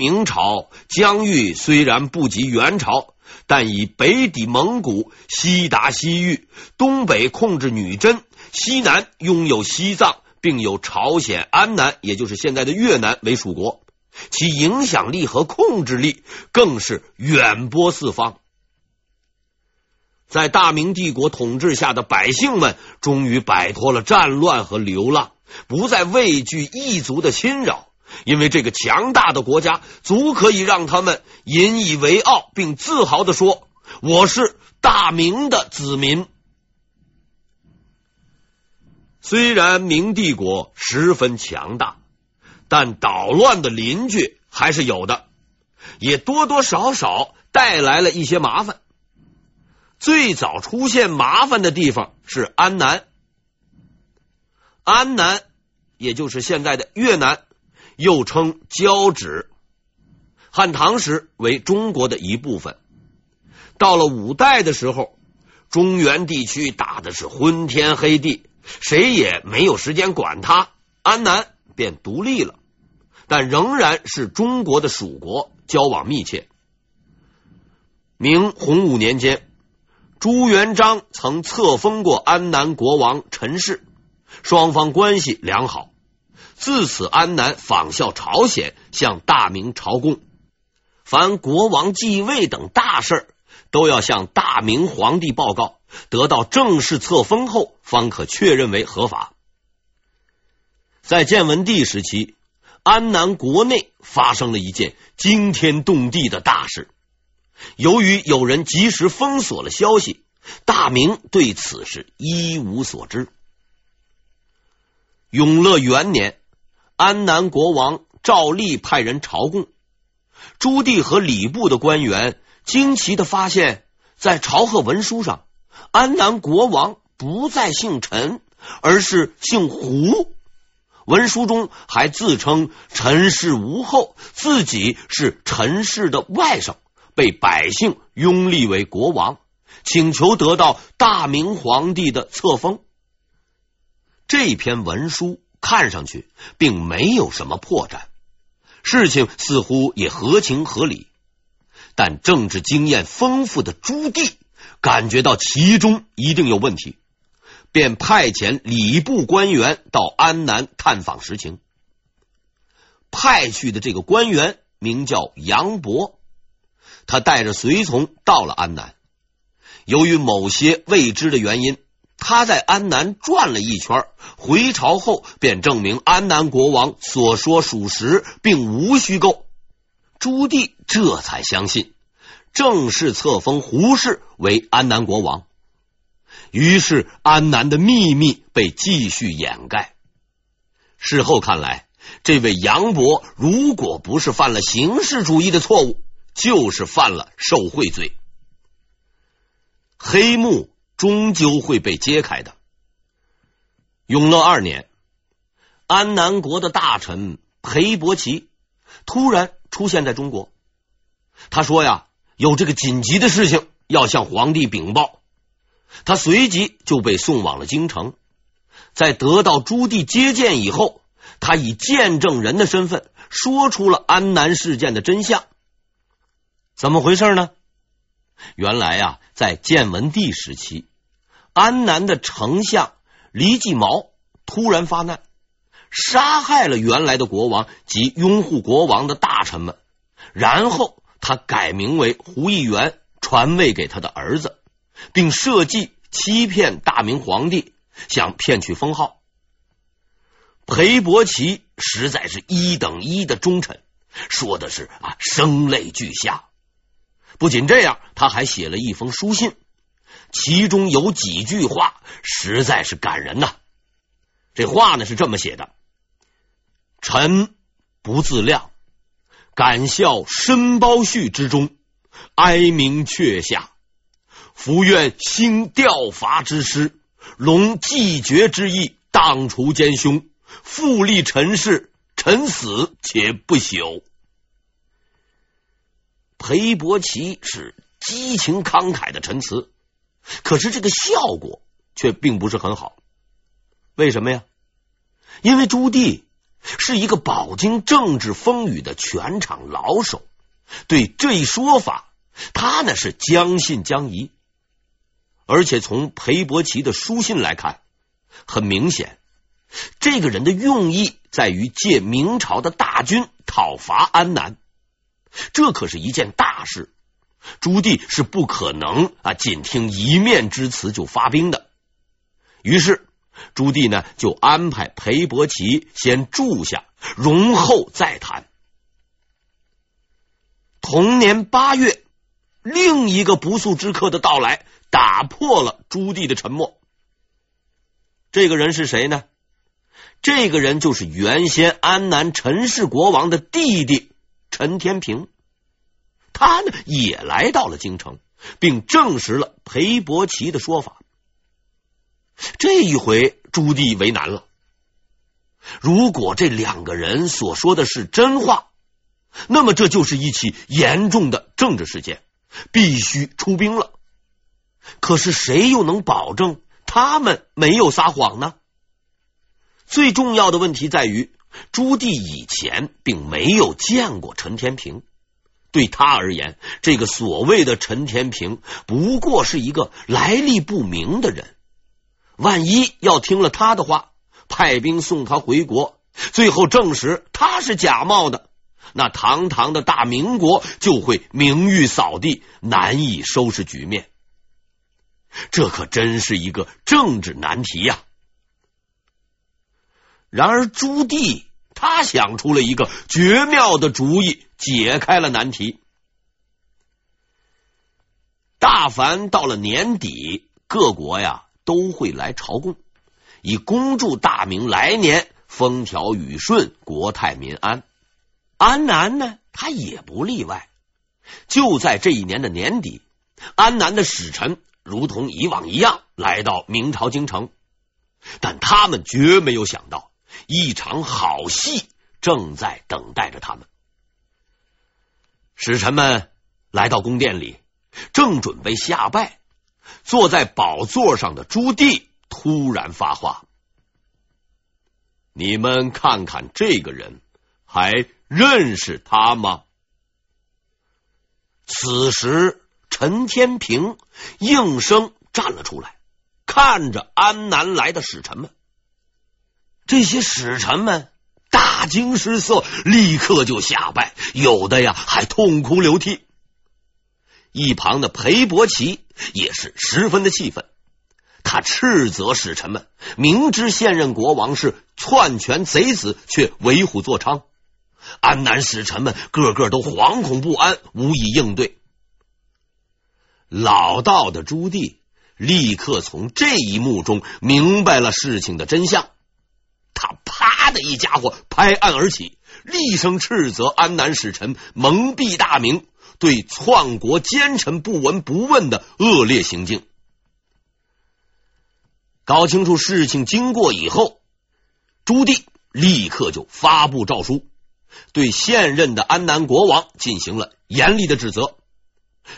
明朝疆域虽然不及元朝，但以北抵蒙古，西达西域，东北控制女真，西南拥有西藏，并有朝鲜、安南，也就是现在的越南为属国，其影响力和控制力更是远播四方。在大明帝国统治下的百姓们，终于摆脱了战乱和流浪，不再畏惧异族的侵扰，因为这个强大的国家足可以让他们引以为傲，并自豪地说：“我是大明的子民。”虽然明帝国十分强大，但捣乱的邻居还是有的，也多多少少带来了一些麻烦。最早出现麻烦的地方是安南，安南也就是现在的越南，又称交趾，汉唐时为中国的一部分。到了五代的时候，中原地区打的是昏天黑地，谁也没有时间管他，安南便独立了，但仍然是中国的属国，交往密切。明洪武年间。朱元璋曾册封过安南国王陈氏，双方关系良好。自此，安南仿效朝鲜，向大明朝贡。凡国王继位等大事，都要向大明皇帝报告，得到正式册封后，方可确认为合法。在建文帝时期，安南国内发生了一件惊天动地的大事。由于有人及时封锁了消息，大明对此事一无所知。永乐元年，安南国王赵棣派人朝贡，朱棣和礼部的官员惊奇的发现，在朝贺文书上，安南国王不再姓陈，而是姓胡。文书中还自称陈氏无后，自己是陈氏的外甥。被百姓拥立为国王，请求得到大明皇帝的册封。这篇文书看上去并没有什么破绽，事情似乎也合情合理。但政治经验丰富的朱棣感觉到其中一定有问题，便派遣礼部官员到安南探访实情。派去的这个官员名叫杨博。他带着随从到了安南，由于某些未知的原因，他在安南转了一圈，回朝后便证明安南国王所说属实，并无虚构。朱棣这才相信，正式册封胡适为安南国王。于是，安南的秘密被继续掩盖。事后看来，这位杨博如果不是犯了形式主义的错误，就是犯了受贿罪，黑幕终究会被揭开的。永乐二年，安南国的大臣裴伯奇突然出现在中国。他说：“呀，有这个紧急的事情要向皇帝禀报。”他随即就被送往了京城。在得到朱棣接见以后，他以见证人的身份说出了安南事件的真相。怎么回事呢？原来呀、在建文帝时期，安南的丞相黎继毛突然发难，杀害了原来的国王及拥护国王的大臣们，然后他改名为胡义元，传位给他的儿子，并设计欺骗大明皇帝，想骗取封号。裴伯奇实在是一等一的忠臣，说的是啊，声泪俱下。不仅这样，他还写了一封书信，其中有几句话实在是感人呐。这话呢是这么写的：“臣不自量，敢效申包胥之忠，哀鸣阙下。伏愿兴吊伐之师，隆继绝之意，荡除奸凶，复立陈氏。臣死且不朽。”裴伯奇是激情慷慨的陈词，可是这个效果却并不是很好。为什么呀？因为朱棣是一个饱经政治风雨的权场老手，对这一说法，他呢是将信将疑。而且从裴伯奇的书信来看，很明显，这个人的用意在于借明朝的大军讨伐安南，这可是一件大事。朱棣是不可能啊，仅听一面之词就发兵的。于是。朱棣呢，就安排裴伯奇先住下，容后再谈。同年八月，另一个不速之客的到来，打破了朱棣的沉默。这个人是谁呢？这个人就是原先安南陈氏国王的弟弟陈天平。他呢，也来到了京城，并证实了裴伯奇的说法。这一回，朱棣为难了。如果这两个人所说的是真话，那么这就是一起严重的政治事件，必须出兵了。可是谁又能保证他们没有撒谎呢？最重要的问题在于，朱棣以前并没有见过陈天平，对他而言，这个所谓的陈天平不过是一个来历不明的人。万一要听了他的话，派兵送他回国，最后证实他是假冒的，那堂堂的大明国就会名誉扫地，难以收拾局面。这可真是一个政治难题呀！然而朱棣他想出了一个绝妙的主意，解开了难题。大凡到了年底，各国呀。都会来朝贡，以恭祝大明来年风调雨顺、国泰民安。安南呢，他也不例外。就在这一年的年底，安南的使臣如同以往一样来到明朝京城，但他们绝没有想到，一场好戏正在等待着他们。使臣们来到宫殿里，正准备下拜。坐在宝座上的朱棣突然发话：“你们看看这个人，还认识他吗？”此时，陈天平应声站了出来，看着安南来的使臣们。这些使臣们大惊失色，立刻就下拜，有的呀还痛哭流涕。一旁的裴伯奇也是十分的气愤，他斥责使臣们明知现任国王是篡权贼子，却为虎作伥。安南使臣们个个都惶恐不安，无以应对。老道的朱棣立刻从这一幕中明白了事情的真相，他啪的一家伙拍案而起，厉声斥责安南使臣蒙蔽大明。对篡国奸臣不闻不问的恶劣行径，搞清楚事情经过以后，朱棣立刻就发布诏书，对现任的安南国王进行了严厉的指责。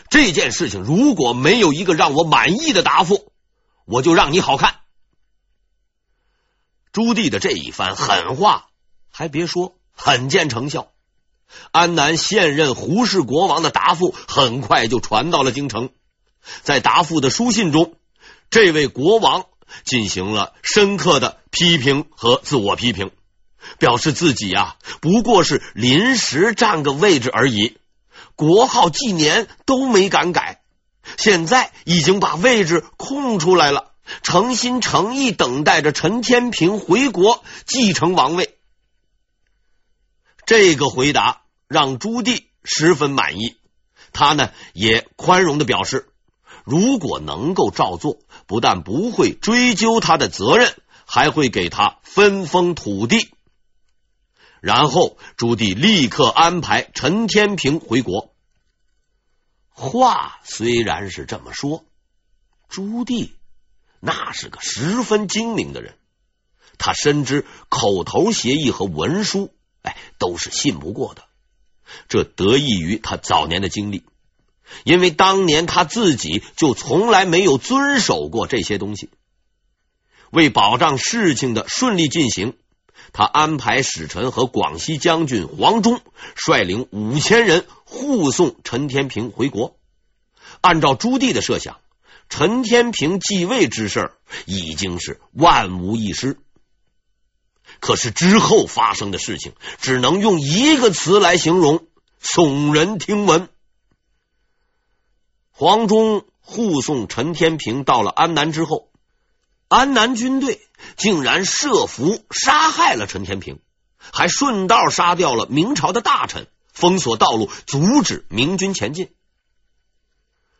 这件事情如果没有一个让我满意的答复，我就让你好看。朱棣的这一番狠话，还别说，很见成效。安南现任胡氏国王的答复很快就传到了京城，在答复的书信中，这位国王进行了深刻的批评和自我批评，表示自己啊不过是临时占个位置而已，国号纪年都没敢改，现在已经把位置空出来了，诚心诚意等待着陈天平回国继承王位。这个回答。让朱棣十分满意，他呢也宽容的表示，如果能够照做，不但不会追究他的责任，还会给他分封土地。然后朱棣立刻安排陈天平回国。话虽然是这么说，朱棣那是个十分精明的人，他深知口头协议和文书，哎，都是信不过的。这得益于他早年的经历，因为当年他自己就从来没有遵守过这些东西。为保障事情的顺利进行，他安排使臣和广西将军黄忠率领五千人护送陈天平回国。按照朱棣的设想，陈天平继位之事已经是万无一失。可是之后发生的事情，只能用一个词来形容：耸人听闻。黄忠护送陈天平到了安南之后，安南军队竟然设伏杀害了陈天平，还顺道杀掉了明朝的大臣，封锁道路，阻止明军前进。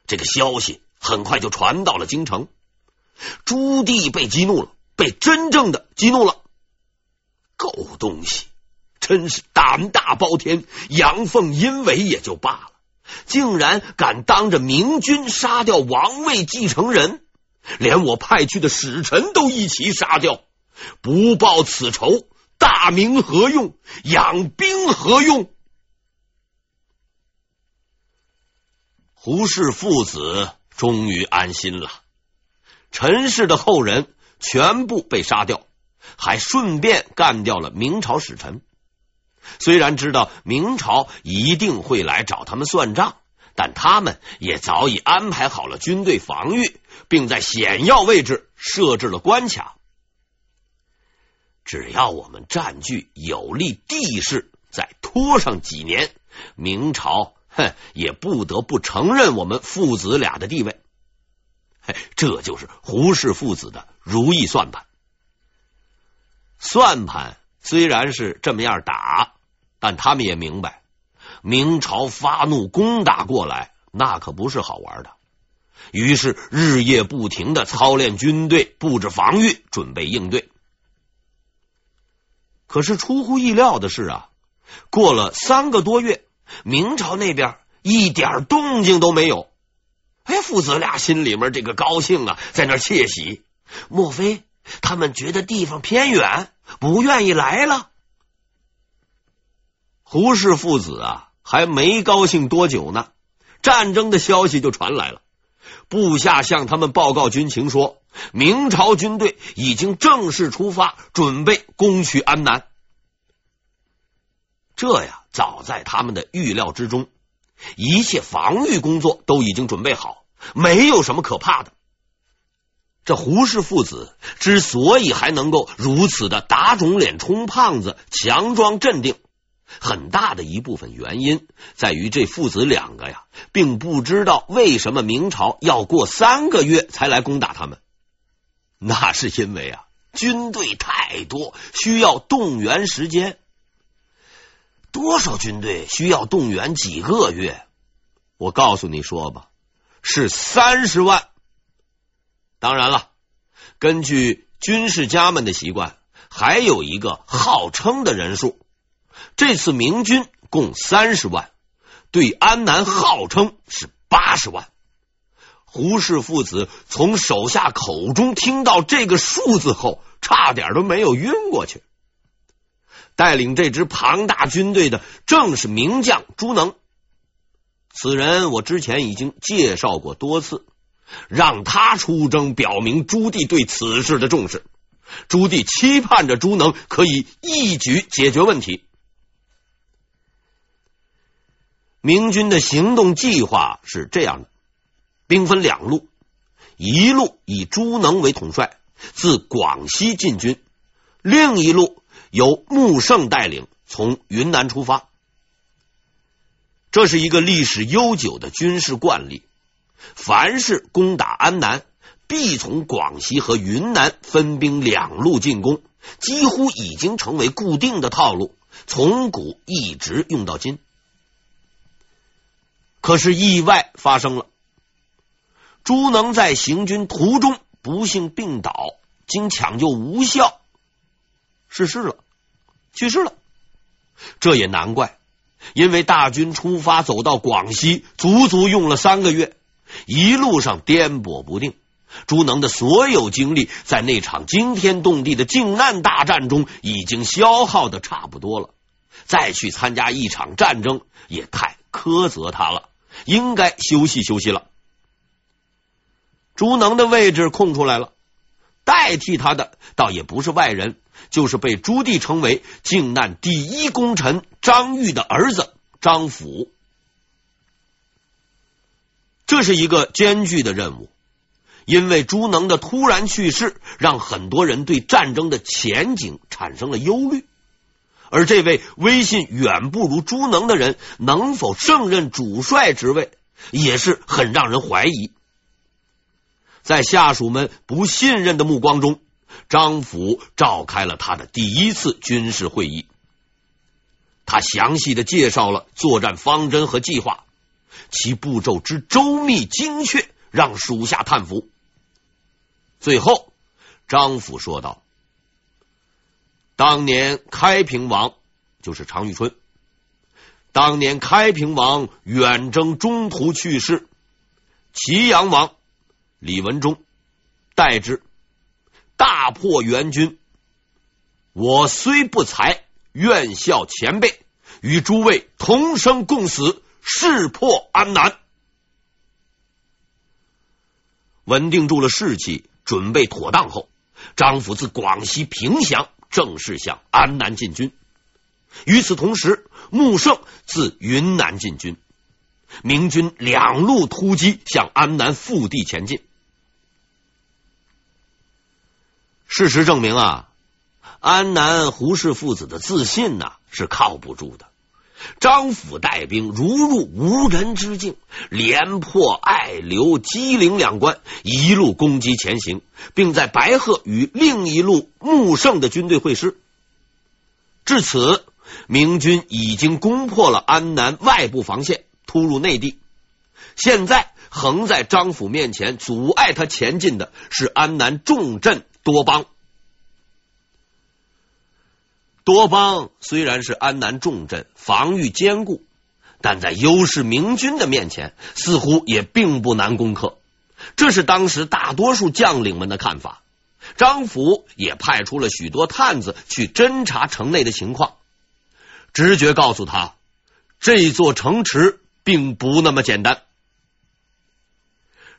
这个消息很快就传到了京城，朱棣被激怒了，被真正的激怒了。狗东西，真是胆大包天，阳奉阴违也就罢了，竟然敢当着明军杀掉王位继承人，连我派去的使臣都一起杀掉，不报此仇，大明何用？养兵何用？胡氏父子终于安心了，陈氏的后人全部被杀掉。还顺便干掉了明朝使臣。虽然知道明朝一定会来找他们算账，但他们也早已安排好了军队防御，并在险要位置设置了关卡。只要我们占据有利地势，再拖上几年，明朝哼也不得不承认我们父子俩的地位。嘿，这就是胡氏父子的如意算盘。算盘虽然是这么样打，但他们也明白，明朝发怒攻打过来，那可不是好玩的。于是日夜不停的操练军队，布置防御，准备应对。可是出乎意料的是啊，过了三个多月，明朝那边一点动静都没有。哎，父子俩心里面这个高兴啊，在那窃喜，莫非他们觉得地方偏远？不愿意来了。胡氏父子啊，还没高兴多久呢，战争的消息就传来了。部下向他们报告军情说，明朝军队已经正式出发，准备攻取安南。这呀，早在他们的预料之中，一切防御工作都已经准备好，没有什么可怕的。这胡氏父子之所以还能够如此的打肿脸充胖子、强装镇定，很大的一部分原因在于这父子两个呀，并不知道为什么明朝要过三个月才来攻打他们。那是因为啊，军队太多，需要动员时间。多少军队需要动员几个月？我告诉你说吧，是三十万。当然了，根据军事家们的习惯，还有一个号称的人数。这次明军共三十万，对安南号称是八十万。胡氏父子从手下口中听到这个数字后，差点都没有晕过去。带领这支庞大军队的正是名将朱能，此人我之前已经介绍过多次。让他出征，表明朱棣对此事的重视。朱棣期盼着朱能可以一举解决问题。明军的行动计划是这样的：兵分两路，一路以朱能为统帅，自广西进军；另一路由穆圣带领，从云南出发。这是一个历史悠久的军事惯例。凡是攻打安南，必从广西和云南分兵两路进攻，几乎已经成为固定的套路，从古一直用到今。可是意外发生了，朱能在行军途中不幸病倒，经抢救无效，逝世了，去世了。这也难怪，因为大军出发走到广西，足足用了三个月。一路上颠簸不定，朱能的所有精力在那场惊天动地的靖难大战中已经消耗的差不多了，再去参加一场战争也太苛责他了，应该休息休息了。朱能的位置空出来了，代替他的倒也不是外人，就是被朱棣称为靖难第一功臣张玉的儿子张辅。这是一个艰巨的任务，因为朱能的突然去世，让很多人对战争的前景产生了忧虑。而这位威信远不如朱能的人，能否胜任主帅职位，也是很让人怀疑。在下属们不信任的目光中，张辅召开了他的第一次军事会议。他详细的介绍了作战方针和计划。其步骤之周密精确，让属下叹服。最后，张府说道：“当年开平王就是常遇春，当年开平王远征中途去世，祁阳王李文忠代之，大破元军。我虽不才，愿效前辈，与诸位同生共死。”势破安南，稳定住了士气，准备妥当后，张辅自广西凭祥正式向安南进军。与此同时，穆圣自云南进军，明军两路突击向安南腹地前进。事实证明啊，安南胡氏父子的自信呐、是靠不住的。张辅带兵如入无人之境，连破爱留、鸡陵两关，一路攻击前行，并在白鹤与另一路穆圣的军队会师。至此，明军已经攻破了安南外部防线，突入内地。现在横在张辅面前，阻碍他前进的是安南重镇多邦。多邦虽然是安南重镇，防御坚固，但在优势明军的面前，似乎也并不难攻克。这是当时大多数将领们的看法。张辅也派出了许多探子去侦查城内的情况，直觉告诉他，这座城池并不那么简单。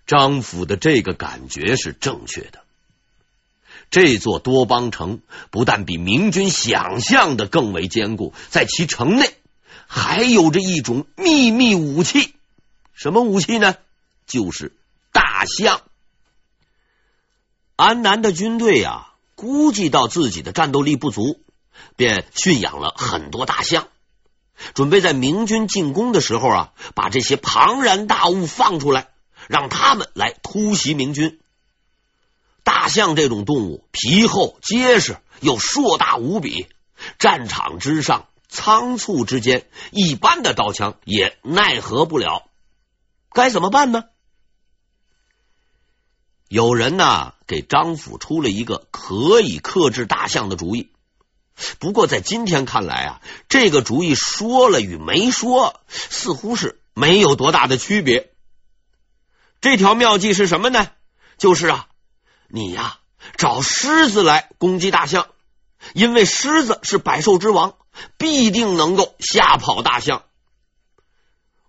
张辅的这个感觉是正确的。这座多邦城不但比明军想象的更为坚固，在其城内还有着一种秘密武器。什么武器呢？就是大象。安南的军队啊，估计到自己的战斗力不足，便驯养了很多大象，准备在明军进攻的时候啊，把这些庞然大物放出来，让他们来突袭明军。大象这种动物皮厚结实，又硕大无比，战场之上仓促之间，一般的刀枪也奈何不了。该怎么办呢？有人呢给张府出了一个可以克制大象的主意。不过在今天看来啊，这个主意说了与没说，似乎是没有多大的区别。这条妙计是什么呢？就是啊。你呀，找狮子来攻击大象，因为狮子是百兽之王，必定能够吓跑大象。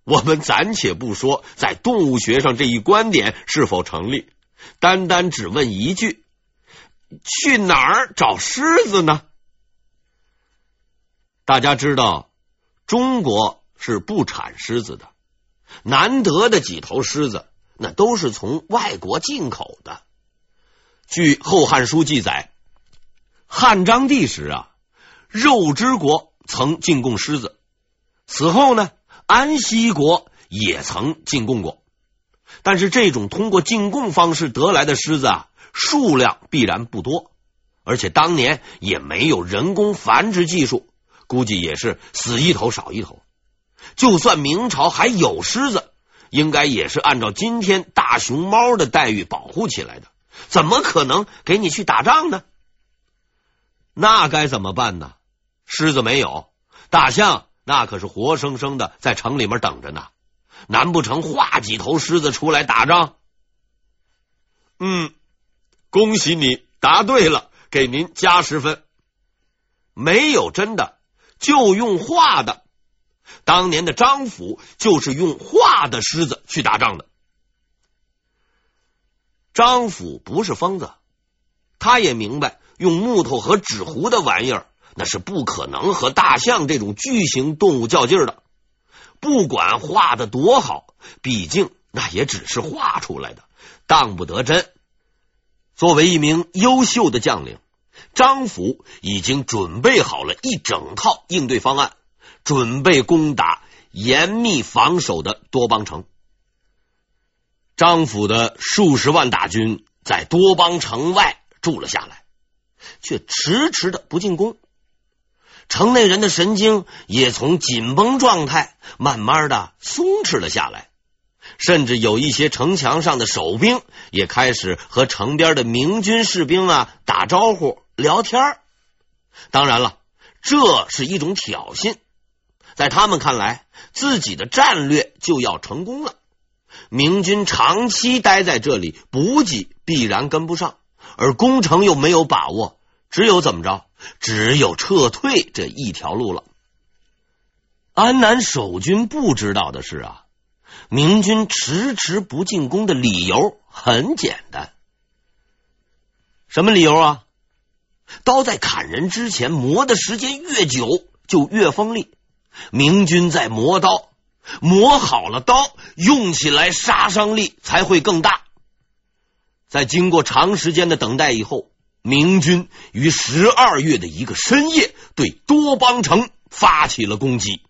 我们暂且不说在动物学上这一观点是否成立，单单只问一句：去哪儿找狮子呢？大家知道，中国是不产狮子的，难得的几头狮子，那都是从外国进口的。据《后汉书》记载，汉章帝时啊，肉之国曾进贡狮子。此后呢，安西国也曾进贡过。但是这种通过进贡方式得来的狮子啊，数量必然不多，而且当年也没有人工繁殖技术，估计也是死一头少一头。就算明朝还有狮子，应该也是按照今天大熊猫的待遇保护起来的。怎么可能给你去打仗呢？那该怎么办呢？狮子没有，大象那可是活生生的在城里面等着呢。难不成画几头狮子出来打仗？嗯，恭喜你答对了，给您加十分。没有真的，就用画的。当年的张府就是用画的狮子去打仗的。张府不是疯子，他也明白，用木头和纸糊的玩意儿，那是不可能和大象这种巨型动物较劲的。不管画的多好，毕竟那也只是画出来的，当不得真。作为一名优秀的将领，张府已经准备好了一整套应对方案，准备攻打严密防守的多邦城。张府的数十万大军在多邦城外住了下来，却迟迟的不进攻。城内人的神经也从紧绷状态慢慢的松弛了下来，甚至有一些城墙上的守兵也开始和城边的明军士兵啊打招呼聊天。当然了，这是一种挑衅，在他们看来，自己的战略就要成功了。明军长期待在这里，补给必然跟不上，而攻城又没有把握，只有怎么着？只有撤退这一条路了。安南守军不知道的是啊，明军迟迟不进攻的理由很简单。什么理由啊？刀在砍人之前磨的时间越久，就越锋利。明军在磨刀，磨好了刀，用起来杀伤力才会更大。在经过长时间的等待以后。明军于十二月的一个深夜对多邦城发起了攻击。